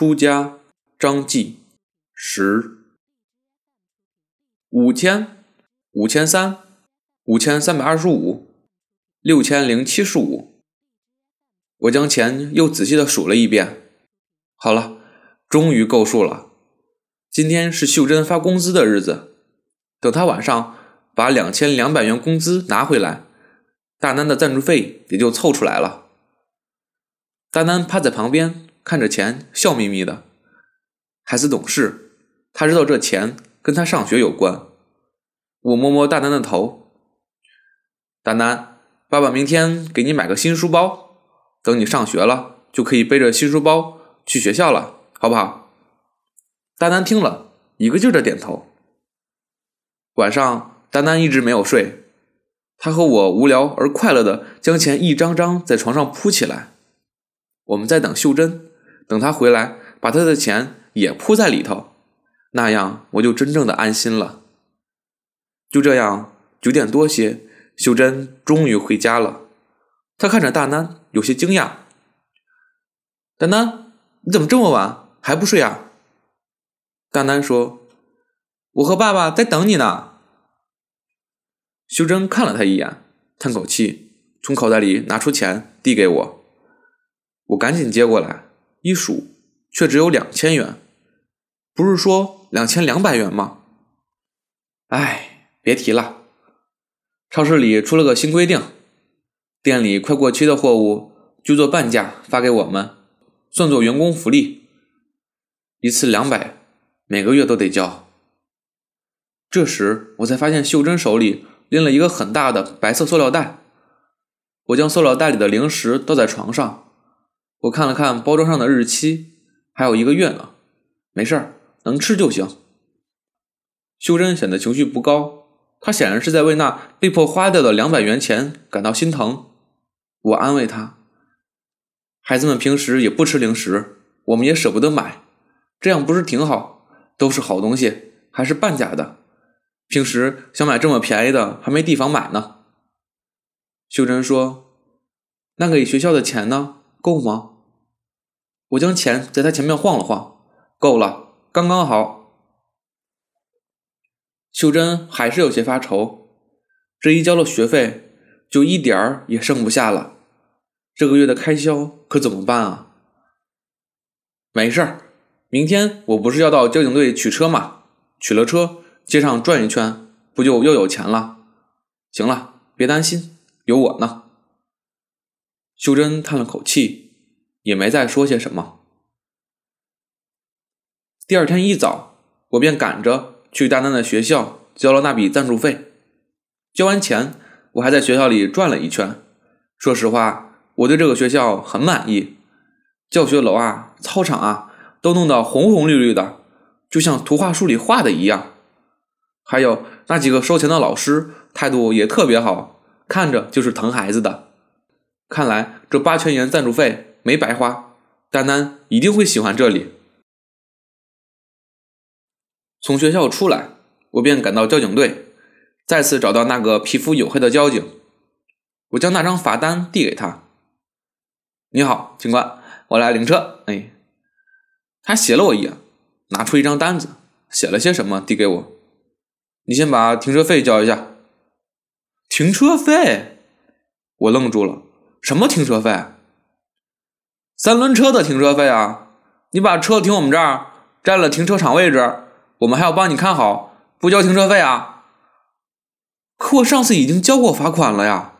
出家张继十五千五千三五千三百二十五六千零七十五。我将钱又仔细的数了一遍，好了，终于够数了。今天是秀珍发工资的日子，等她晚上把两千两百元工资拿回来，大南的赞助费也就凑出来了。大南趴在旁边看着钱，笑眯眯的。孩子懂事，他知道这钱跟他上学有关。我摸摸大丹的头，丹丹，爸爸明天给你买个新书包。等你上学了，就可以背着新书包去学校了，好不好？丹丹听了一个劲儿的点头。晚上，丹丹一直没有睡，他和我无聊而快乐的将钱一张张在床上铺起来。我们在等秀珍，等他回来，把他的钱也铺在里头，那样我就真正的安心了。就这样，九点多些，秀珍终于回家了。她看着大南。有些惊讶，丹丹，你怎么这么晚还不睡啊？丹丹说：“我和爸爸在等你呢。”秀珍看了他一眼，叹口气，从口袋里拿出钱递给我，我赶紧接过来，一数，却只有两千元，不是说两千两百元吗？哎，别提了，超市里出了个新规定。店里快过期的货物就做半价发给我们，算作员工福利，一次两百，每个月都得交。这时我才发现秀珍手里拎了一个很大的白色塑料袋，我将塑料袋里的零食倒在床上，我看了看包装上的日期，还有一个月呢，没事儿，能吃就行。秀珍显得情绪不高，她显然是在为那被迫花掉的两百元钱感到心疼。我安慰他：“孩子们平时也不吃零食，我们也舍不得买，这样不是挺好？都是好东西，还是半价的。平时想买这么便宜的，还没地方买呢。”秀珍说：“那给学校的钱呢？够吗？”我将钱在他前面晃了晃：“够了，刚刚好。”秀珍还是有些发愁，这一交了学费。就一点儿也剩不下了，这个月的开销可怎么办啊？没事儿，明天我不是要到交警队取车吗？取了车，街上转一圈，不就又有钱了？行了，别担心，有我呢。秀珍叹了口气，也没再说些什么。第二天一早，我便赶着去大南的学校交了那笔赞助费，交完钱。我还在学校里转了一圈，说实话，我对这个学校很满意。教学楼啊，操场啊，都弄得红红绿绿的，就像图画书里画的一样。还有那几个收钱的老师，态度也特别好，看着就是疼孩子的。看来这八千元赞助费没白花，丹丹一定会喜欢这里。从学校出来，我便赶到交警队。再次找到那个皮肤黝黑的交警，我将那张罚单递给他。你好，警官，我来领车。哎，他斜了我一眼，拿出一张单子，写了些什么递给我。你先把停车费交一下。停车费？我愣住了。什么停车费？三轮车的停车费啊！你把车停我们这儿，占了停车场位置，我们还要帮你看好，不交停车费啊？可我上次已经交过罚款了呀！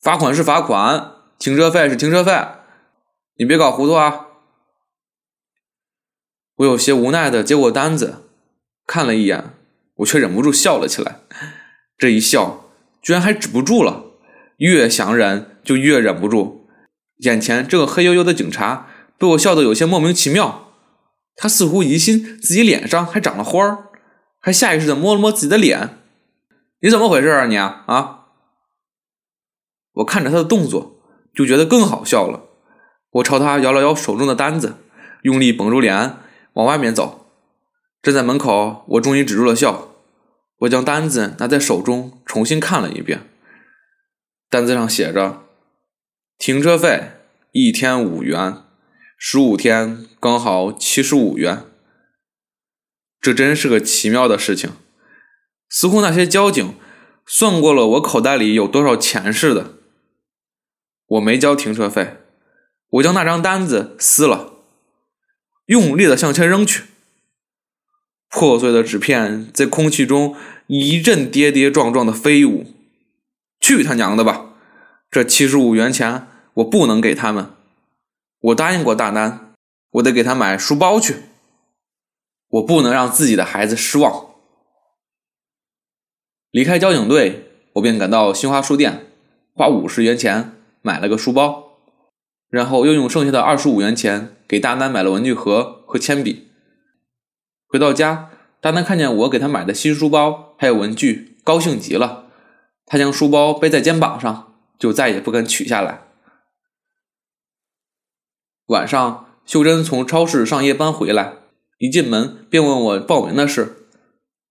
罚款是罚款，停车费是停车费，你别搞糊涂啊！我有些无奈的接过单子，看了一眼，我却忍不住笑了起来。这一笑，居然还止不住了，越想忍就越忍不住。眼前这个黑黝黝的警察被我笑得有些莫名其妙，他似乎疑心自己脸上还长了花儿，还下意识的摸了摸自己的脸。你怎么回事啊你啊啊！我看着他的动作，就觉得更好笑了。我朝他摇了摇手中的单子，用力绷住脸往外面走。站在门口，我终于止住了笑。我将单子拿在手中，重新看了一遍。单子上写着：停车费一天五元，十五天刚好七十五元。这真是个奇妙的事情，似乎那些交警算过了我口袋里有多少钱似的。我没交停车费，我将那张单子撕了，用力的向前扔去。破碎的纸片在空气中一阵跌跌撞撞的飞舞。去他娘的吧！这七十五元钱我不能给他们。我答应过大丹，我得给他买书包去。我不能让自己的孩子失望。离开交警队，我便赶到新华书店，花五十元钱买了个书包，然后又用剩下的二十五元钱给大丹买了文具盒和铅笔。回到家，大丹看见我给他买的新书包还有文具，高兴极了。他将书包背在肩膀上，就再也不肯取下来。晚上，秀珍从超市上夜班回来，一进门便问我报名的事。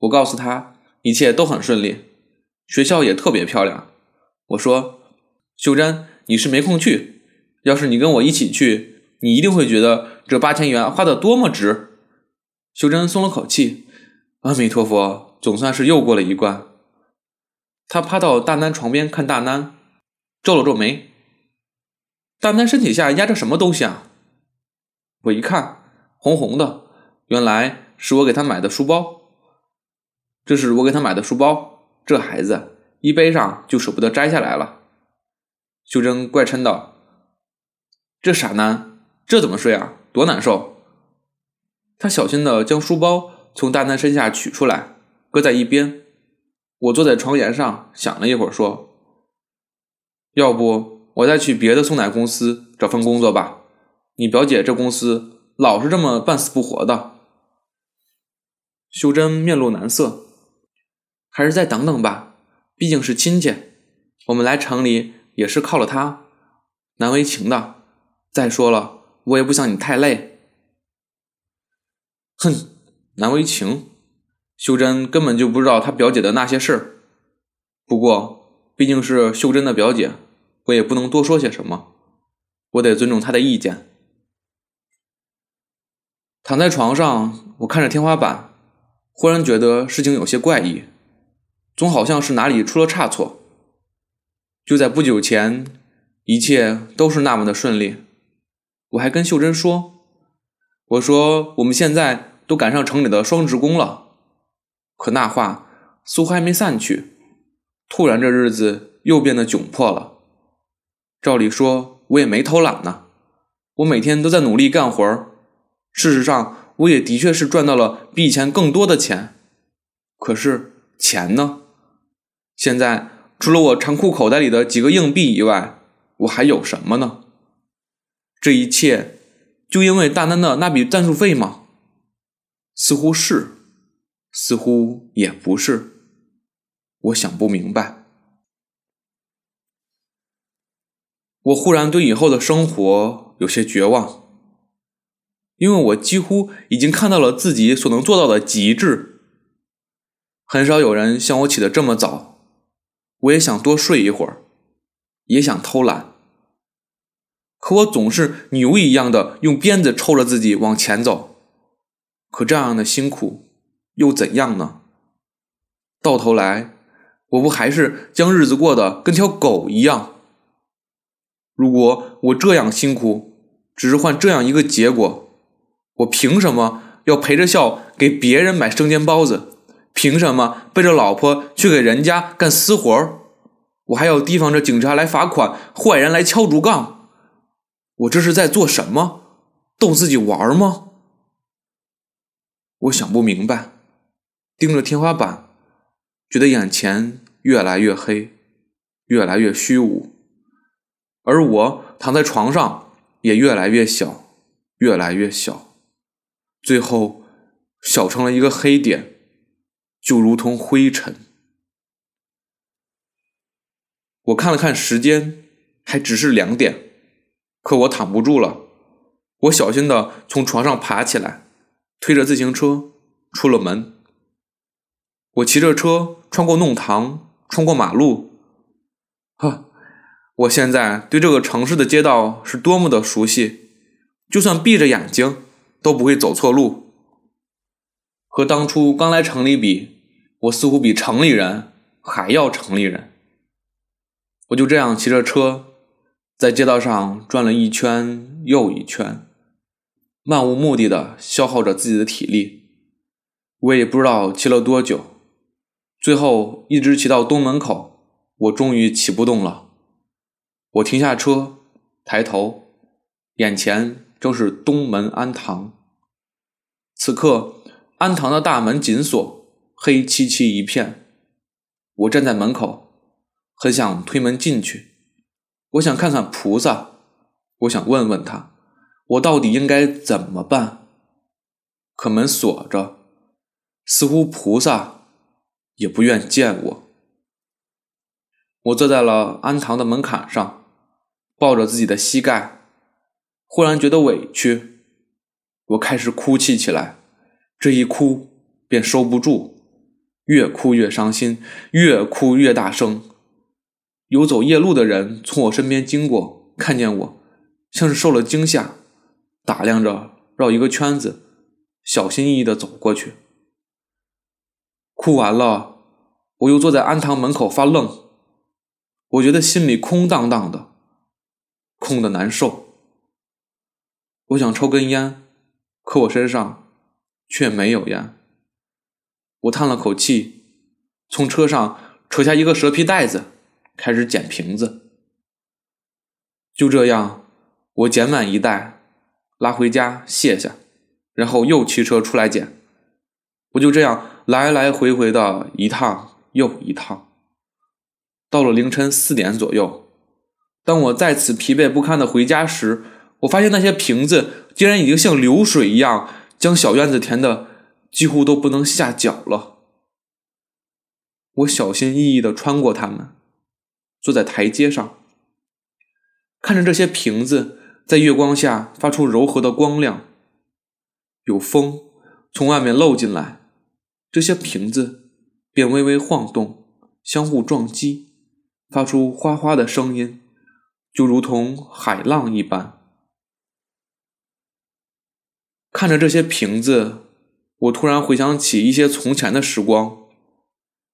我告诉他一切都很顺利，学校也特别漂亮。我说：“秀珍，你是没空去，要是你跟我一起去，你一定会觉得这八千元花的多么值。”秀珍松了口气，阿弥陀佛，总算是又过了一关。他趴到大南床边看大南，皱了皱眉。大南身体下压着什么东西啊？我一看，红红的，原来是我给他买的书包。这是我给他买的书包，这孩子一背上就舍不得摘下来了。秀珍怪嗔道：“这傻男，这怎么睡啊？多难受！”他小心的将书包从大南身下取出来，搁在一边。我坐在床沿上想了一会儿，说：“要不我再去别的送奶公司找份工作吧？你表姐这公司老是这么半死不活的。”秀珍面露难色：“还是再等等吧，毕竟是亲戚，我们来城里也是靠了他，难为情的。再说了，我也不想你太累。”哼，难为情。秀珍根本就不知道她表姐的那些事儿，不过毕竟是秀珍的表姐，我也不能多说些什么，我得尊重她的意见。躺在床上，我看着天花板，忽然觉得事情有些怪异，总好像是哪里出了差错。就在不久前，一切都是那么的顺利，我还跟秀珍说：“我说我们现在都赶上城里的双职工了。”可那话似乎还没散去，突然这日子又变得窘迫了。照理说，我也没偷懒呢，我每天都在努力干活。事实上，我也的确是赚到了比以前更多的钱。可是钱呢？现在除了我长裤口袋里的几个硬币以外，我还有什么呢？这一切就因为大南的那笔赞助费吗？似乎是。似乎也不是，我想不明白。我忽然对以后的生活有些绝望，因为我几乎已经看到了自己所能做到的极致。很少有人像我起得这么早，我也想多睡一会儿，也想偷懒，可我总是牛一样的用鞭子抽着自己往前走。可这样的辛苦。又怎样呢？到头来，我不还是将日子过得跟条狗一样？如果我这样辛苦，只是换这样一个结果，我凭什么要陪着笑给别人买生煎包子？凭什么背着老婆去给人家干私活我还要提防着警察来罚款，坏人来敲竹杠？我这是在做什么？逗自己玩吗？我想不明白。盯着天花板，觉得眼前越来越黑，越来越虚无，而我躺在床上也越来越小，越来越小，最后小成了一个黑点，就如同灰尘。我看了看时间，还只是两点，可我躺不住了，我小心的从床上爬起来，推着自行车出了门。我骑着车穿过弄堂，穿过马路，呵，我现在对这个城市的街道是多么的熟悉，就算闭着眼睛都不会走错路。和当初刚来城里比，我似乎比城里人还要城里人。我就这样骑着车，在街道上转了一圈又一圈，漫无目的的消耗着自己的体力。我也不知道骑了多久，最后一直骑到东门口，我终于骑不动了。我停下车，抬头，眼前正是东门安堂。此刻，安堂的大门紧锁，黑漆漆一片。我站在门口。很想推门进去，我想看看菩萨，我想问问他，我到底应该怎么办？可门锁着，似乎菩萨也不愿见我。我坐在了安堂的门槛上，抱着自己的膝盖，忽然觉得委屈，我开始哭泣起来，这一哭便收不住，越哭越伤心，越哭越大声。有走夜路的人从我身边经过，看见我，像是受了惊吓，打量着，绕一个圈子，小心翼翼地走过去。哭完了，我又坐在安堂门口发愣，我觉得心里空荡荡的，空的难受。我想抽根烟，可我身上却没有烟。我叹了口气，从车上扯下一个蛇皮袋子。开始捡瓶子，就这样，我捡满一袋，拉回家卸下，然后又骑车出来捡。我就这样来来回回的一趟又一趟。到了凌晨四点左右，当我再次疲惫不堪的回家时，我发现那些瓶子竟然已经像流水一样，将小院子填的几乎都不能下脚了。我小心翼翼的穿过它们。坐在台阶上，看着这些瓶子在月光下发出柔和的光亮。有风从外面漏进来，这些瓶子便微微晃动，相互撞击，发出哗哗的声音，就如同海浪一般。看着这些瓶子，我突然回想起一些从前的时光。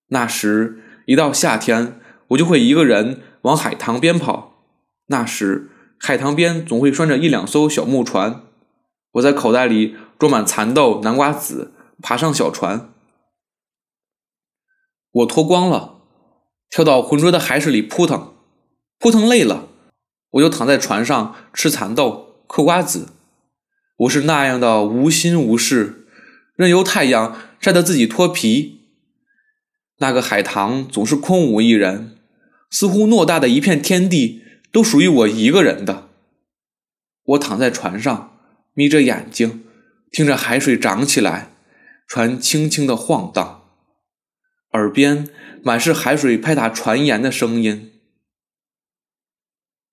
那时一到夏天。我就会一个人往海塘边跑，那时海塘边总会拴着一两艘小木船，我在口袋里装满蚕豆、南瓜籽，爬上小船。我脱光了，跳到浑浊的海水里扑腾，扑腾累了，我就躺在船上吃蚕豆、嗑瓜子。我是那样的无心无事，任由太阳晒得自己脱皮。那个海棠总是空无一人，似乎偌大的一片天地都属于我一个人的。我躺在船上，眯着眼睛，听着海水涨起来，船轻轻的晃荡，耳边满是海水拍打船沿的声音。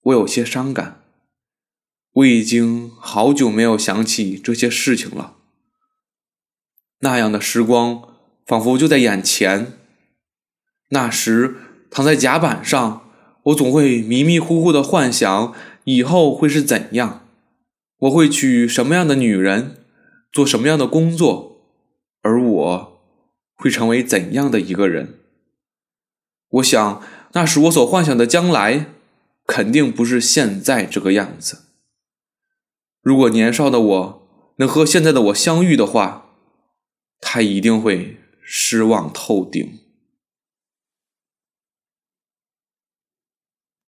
我有些伤感，我已经好久没有想起这些事情了。那样的时光仿佛就在眼前。那时躺在甲板上，我总会迷迷糊糊的幻想以后会是怎样，我会娶什么样的女人，做什么样的工作，而我会成为怎样的一个人。我想，那时我所幻想的将来，肯定不是现在这个样子。如果年少的我能和现在的我相遇的话，他一定会失望透顶。